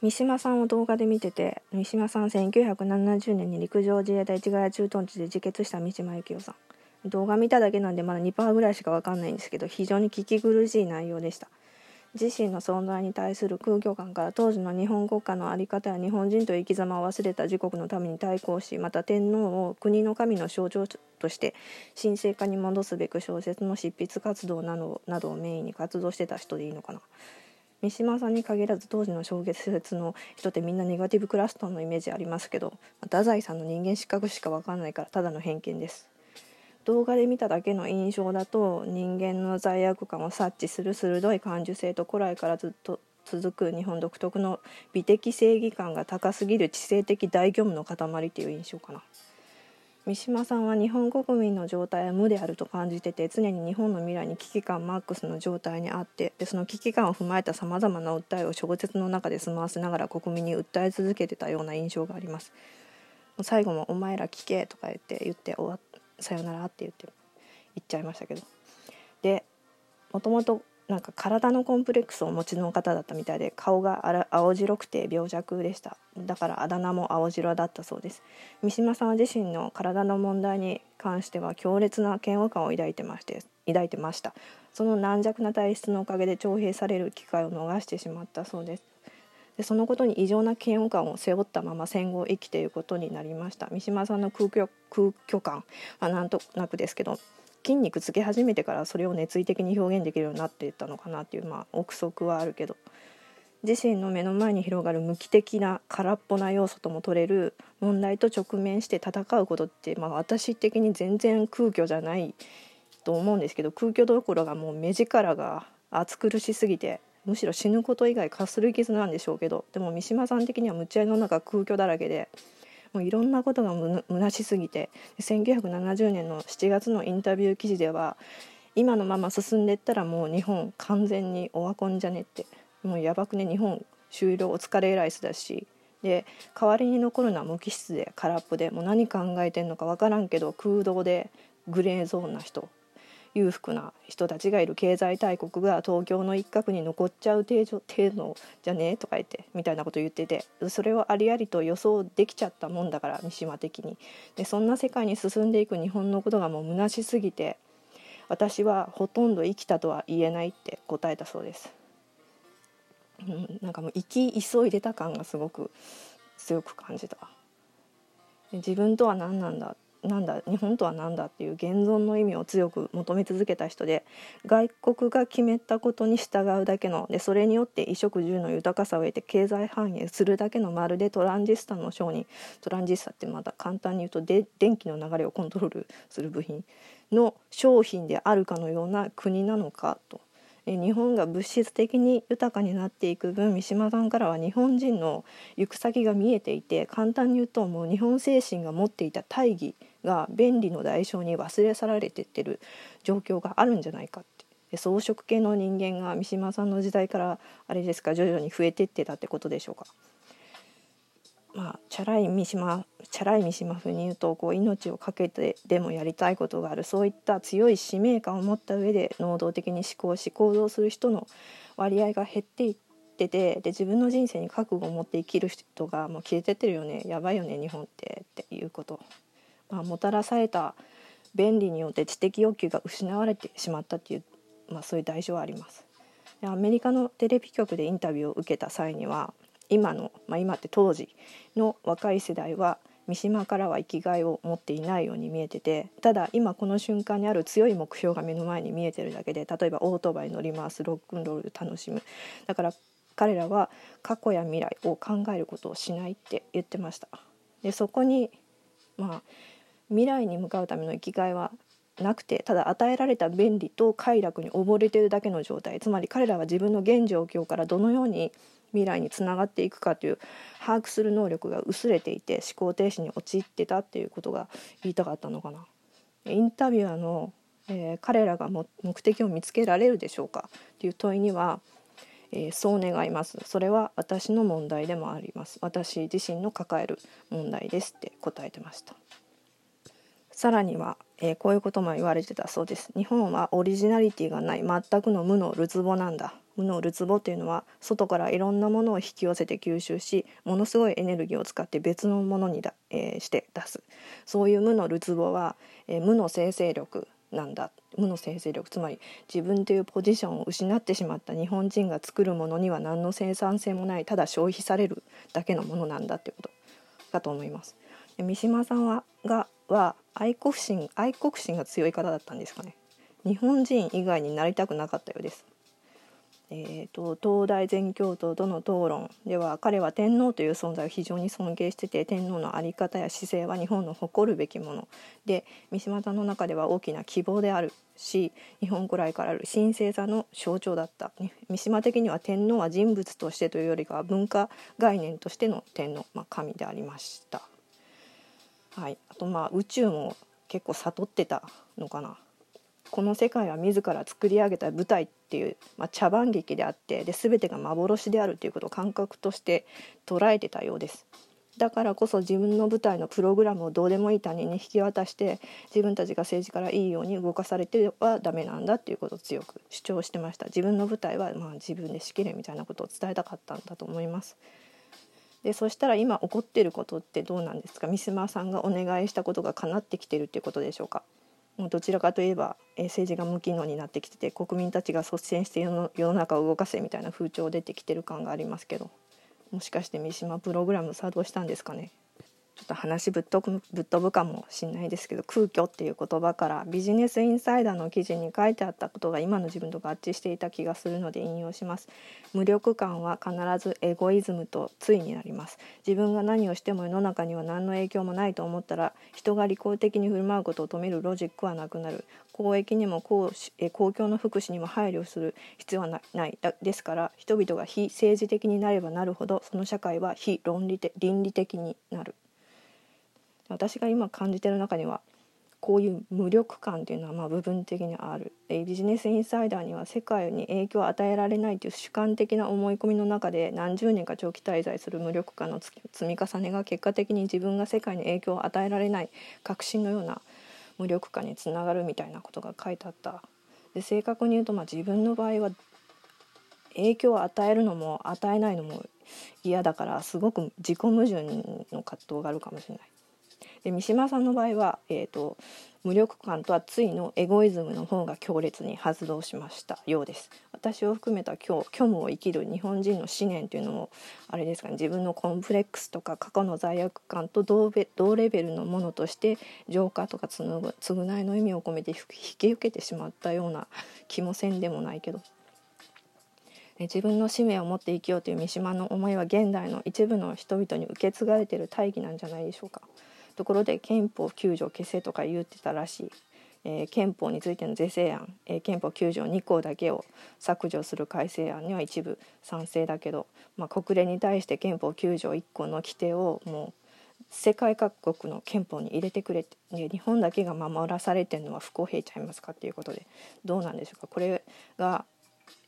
三島さんを動画で見てて三島さん1970年に陸上自衛隊市ヶ谷駐屯地で自決した三島由紀夫さん。動画見ただけなんでまだ2%ぐらいしか分かんないんですけど非常に聞き苦しい内容でした。自身の存在に対する空虚感から当時の日本国家の在り方や日本人という生き様を忘れた自国のために対抗しまた天皇を国の神の象徴として神聖化に戻すべく小説の執筆活動などなどをメインに活動してた人でいいのかな。三島さんに限らず当時の小説の人ってみんなネガティブクラスターのイメージありますけど太宰さんの人間失格しか分かんないからただの偏見です。動画で見ただけの印象だと人間の罪悪感を察知する鋭い感受性と古来からずっと続く日本独特の美的正義感が高すぎる知性的大業務の塊という印象かな。三島さんは日本国民の状態は無であると感じてて常に日本の未来に危機感マックスの状態にあってでその危機感を踏まえたさまざまな訴えを小説の中で済ませながら国民に訴え続けてたような印象があります。最後も「お前ら聞け」とか言って言って終わさよならって言って言っちゃいましたけど。でもともとなんか体のコンプレックスをお持ちの方だったみたいで顔が青白くて病弱でした。だからあだ名も青白だったそうです。三島さん自身の体の問題に関しては強烈な嫌悪感を抱いてまして抱いてました。その軟弱な体質のおかげで徴兵される機会を逃してしまったそうです。でそのことに異常な嫌悪感を背負ったまま戦後を生きていることになりました。三島さんの空虚空虚感はなんとなくですけど筋肉つけ始めてからそれを熱意的に表現できるようになっていったのかなっていうまあ憶測はあるけど。自身の目の前に広がる無機的な空っぽな要素とも取れる問題と直面して戦うことって、まあ、私的に全然空虚じゃないと思うんですけど空虚どころがもう目力が熱苦しすぎてむしろ死ぬこと以外かする傷なんでしょうけどでも三島さん的にはむちゃいの中空虚だらけでもういろんなことがむなしすぎて。1970年の7月のインタビュー記事では今のまま進んでったらもう日本完全にオワコンじゃねって。もうやばくね日本終了お疲れライスだし。で代わりに残るのは無機質で空っぽでもう何考えてんのか分からんけど空洞でグレーゾーンな人。裕福な人たちがいる経済大国が東京の一角に残っちゃう程度程度じゃねえとか言ってみたいなこと言っててそれをありありと予想できちゃったもんだから三島的に。でそんな世界に進んでいく日本のことがもう虚しすぎて私はほとんど生きたとは言えないって答えたそうです、うん、なんかもう生き急いでた感がすごく強く感じた。自分とは何なんだなんだ日本とは何だっていう現存の意味を強く求め続けた人で外国が決めたことに従うだけのでそれによって衣食住の豊かさを得て経済繁栄するだけのまるでトランジスタの商人。トランジスタってまた簡単に言うとで電気の流れをコントロールする部品の商品であるかのような国なのかと。日本が物質的に豊かになっていく分三島さんからは日本人の行く先が見えていて簡単に言うともう日本精神が持っていた大義が便利の代償に忘れ去られてってる状況があるんじゃないかってで草食系の人間が三島さんの時代からあれですか徐々に増えてってたってことでしょうか？まあ、チャラい三島チャラい三島風に言うとこう命を懸けてでもやりたいことがあるそういった強い使命感を持った上で能動的に思考し行動する人の割合が減っていっててで自分の人生に覚悟を持って生きる人がもう消えてってるよねやばいよね日本ってっていうこと。まあ、もたらされた便利によって知的欲求が失われてしまったっていう、まあ、そういう代償はあります。でアメリカのテレビ局でインタビューを受けた際には今の、まあ、今って当時の若い世代は三島からは生きがいを持っていないように見えててただ今この瞬間にある強い目標が目の前に見えてるだけで例えばオートバイ乗り回すロックンロール楽しむ。だから彼らは過去や未来を考えることをしないって言ってました。でそこにまあ未来に向かうための生きがいはなくてただ与えられた便利と快楽に溺れてるだけの状態。つまり彼らは自分の現状況からどのように未来につながっていくかという把握する能力が薄れていて思考停止に陥ってたっていうことが言いたかったのかな。インタビュアーの、えー、彼らが目的を見つけられるでしょうかという問いには、えー、そう願います。それは私の問題でもあります。私自身の抱える問題です。って答えてました。さらには、えー、こういうことも言われてたそうです。日本はオリジナリティがない。全くの無のるつぼなんだ。無のるつぼっていうのは外からいろんなものを引き寄せて吸収しものすごいエネルギーを使って別のものにだ、えー、して出すそういう無のるつぼは、えー、無の生成力なんだ無の生成力つまり自分というポジションを失ってしまった日本人が作るものには何の生産性もないただ消費されるだけのものなんだっていうことだと思います。三島さんはがは愛国心愛国心が強い方だったんですかね。日本人以外になりたくなかったようです。えーと、東大全教頭との討論では彼は天皇という存在を非常に尊敬してて天皇の在り方や姿勢は日本の誇るべきもので三島さんの中では大きな希望であるし日本古来からある神聖さの象徴だった。三島的には天皇は人物としてというよりかは文化概念としての天皇、まあ、神でありました。はい、あとまあ宇宙も結構悟ってたのかな。この世界は自ら作り上げた舞台っていう、まあ、茶番劇であってで全てが幻であるということを感覚として捉えてたようです。だからこそ自分の舞台のプログラムをどうでもいい他人に引き渡して自分たちが政治からいいように動かされてはダメなんだっていうことを強く主張してました。自分の舞台はまあ自分で仕切れみたいなことを伝えたかったんだと思います。でそしたら今起こっていることってどうなんですか？三島さんがお願いしたことが叶ってきてるっていうことでしょうか？もうどちらかといえば、え政治が無機能になってきてて国民たちが率先して世の世の中を動かせみたいな風潮出てきてる感がありますけどもしかして三島プログラム作動したんですかね？ちょっと話ぶっ飛ぶっ飛ぶかもしんないですけど空虚っていう言葉からビジネスインサイダーの記事に書いてあったことが今の自分と合致していた気がするので引用します。無力感は必ずエゴイズムと対になります。自分が何をしても世の中には何の影響もないと思ったら人が利己的に振る舞うことを止めるロジックはなくなる。公益にも公公共の福祉にも配慮する必要はない。ですから人々が非政治的になればなるほどその社会は非論理的倫理的になる。私が今感じてる中にはこういう無力感っていうのはまあ部分的にあるビジネスインサイダーには世界に影響を与えられないという主観的な思い込みの中で何十年か長期滞在する無力感の積み重ねが結果的に自分が世界に影響を与えられない確信のような無力感につながるみたいなことが書いてあったで正確に言うとま自分の場合は影響を与えるのも与えないのも嫌だからすごく自己矛盾の葛藤があるかもしれない。で三島さんの場合は、えーと、無力感とはついのエゴイズムの方が強烈に発動しました。ようです。私を含めた虚虚無を生きる日本人の思念というのもあれですかね自分のコンプレックスとか過去の罪悪感と同同レベルのものとして浄化とか償いの意味を込めて引き受けてしまったような気もせんでもないけど。自分の使命を持って生きようという三島の思いは現代の一部の人々に受け継がれている大義なんじゃないでしょうか。ところで憲法9条消せとか言ってたらしい、えー、憲法についての是正案、えー、憲法9条2項だけを削除する改正案には一部賛成だけど、まあ、国連に対して憲法9条1項の規定をもう世界各国の憲法に入れてくれて。日本だけが守らされてるのは不公平ちゃいますかっていうことで。どうなんでしょうか。これが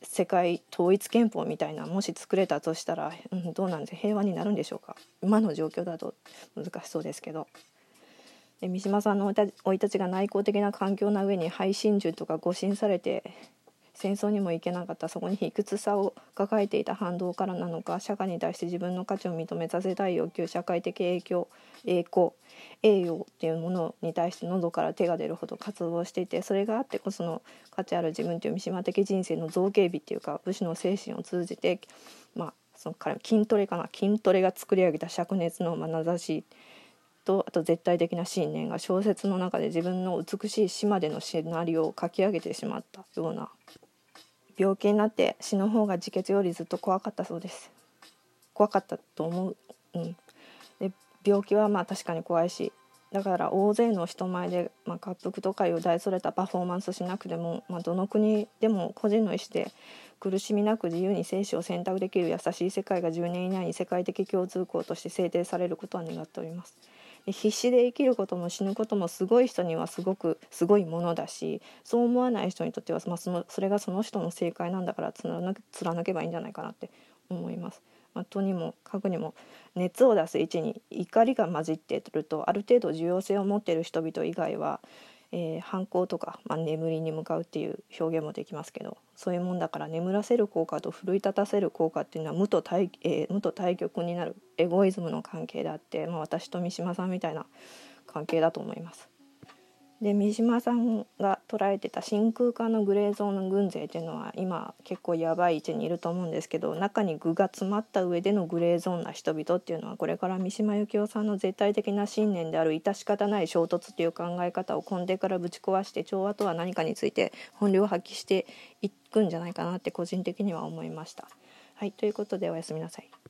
世界統一憲法みたいなもし作れたとしたら、うん、どうなんで平和になるんでしょうか？今の状況だと難しそうですけど。で三島さんの生い立ちが内向的な環境な上に配信中とか誤信されて戦争にも行けなかったそこに卑屈さを抱えていた反動からなのか社会に対して自分の価値を認めさせたい欲求社会的影響栄光栄養っていうものに対して喉から手が出るほど活動していてそれがあってこその価値ある自分という三島的人生の造形美っていうか武士の精神を通じてまあその彼筋トレかな筋トレが作り上げた灼熱の眼差しとあと絶対的な信念が小説の中で自分の美しい島でのシナリオを書き上げてしまったような病気になって死の方が自決よりずっと怖かったそうです。怖かったと思う、うん、で病気はまあ確かに怖いしだから大勢の人前で、まあ、滑腹とかいう大それたパフォーマンスしなくても、まあ、どの国でも個人の意思で苦しみなく自由に生死を選択できる優しい世界が10年以内に世界的共通項として制定されることは願っております。必死で生きることも死ぬこともすごい人にはすごくすごいものだしそう思わない人にとっては、まあ、そのそれがその人の正解なんだから貫けばいいんじゃないかなって思います。まあ、とにもかくにも熱を出す位置に怒りが混じっているとある程度重要性を持っている人々以外は、えー、反抗とか、まあ、眠りに向かうっていう表現もできますけどそういうもんだから眠らせる効果と奮い立たせる効果っていうのは無と対,、えー、無と対極になるエゴイズムの関係であって、まあ、私と三島さんみたいな関係だと思います。で三島さんが捉えてた真空管のグレーゾーンの軍勢っていうのは今結構やばい位置にいると思うんですけど中に具が詰まった上でのグレーゾーンな人々っていうのはこれから三島由紀夫さんの絶対的な信念である致し方ない衝突っていう考え方を根底からぶち壊して調和とは何かについて本領を発揮していくんじゃないかなって個人的には思いました。はいということでおやすみなさい。